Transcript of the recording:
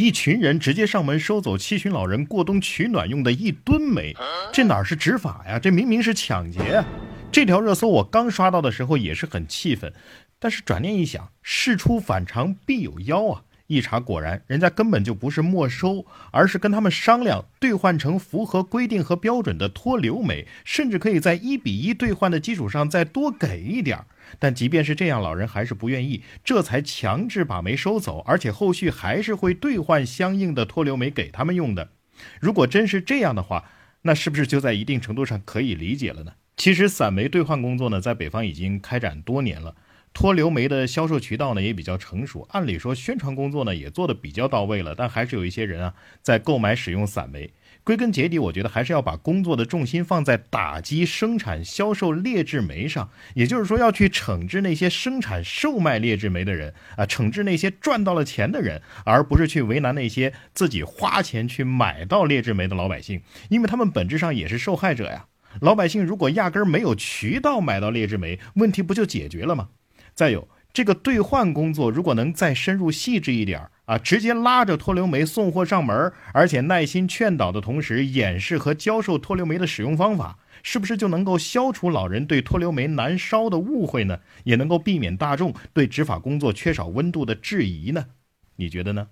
一群人直接上门收走七旬老人过冬取暖用的一吨煤，这哪是执法呀？这明明是抢劫啊！这条热搜我刚刷到的时候也是很气愤，但是转念一想，事出反常必有妖啊！一查果然，人家根本就不是没收，而是跟他们商量兑换成符合规定和标准的脱硫煤，甚至可以在一比一兑换的基础上再多给一点儿。但即便是这样，老人还是不愿意，这才强制把煤收走，而且后续还是会兑换相应的脱硫煤给他们用的。如果真是这样的话，那是不是就在一定程度上可以理解了呢？其实散煤兑换工作呢，在北方已经开展多年了。脱硫煤的销售渠道呢也比较成熟，按理说宣传工作呢也做的比较到位了，但还是有一些人啊在购买使用散煤。归根结底，我觉得还是要把工作的重心放在打击生产销售劣质煤上，也就是说要去惩治那些生产售卖劣质煤的人啊，惩治那些赚到了钱的人，而不是去为难那些自己花钱去买到劣质煤的老百姓，因为他们本质上也是受害者呀。老百姓如果压根儿没有渠道买到劣质煤，问题不就解决了吗？再有这个兑换工作，如果能再深入细致一点啊，直接拉着脱硫酶送货上门，而且耐心劝导的同时，演示和教授脱硫酶的使用方法，是不是就能够消除老人对脱硫酶难烧的误会呢？也能够避免大众对执法工作缺少温度的质疑呢？你觉得呢？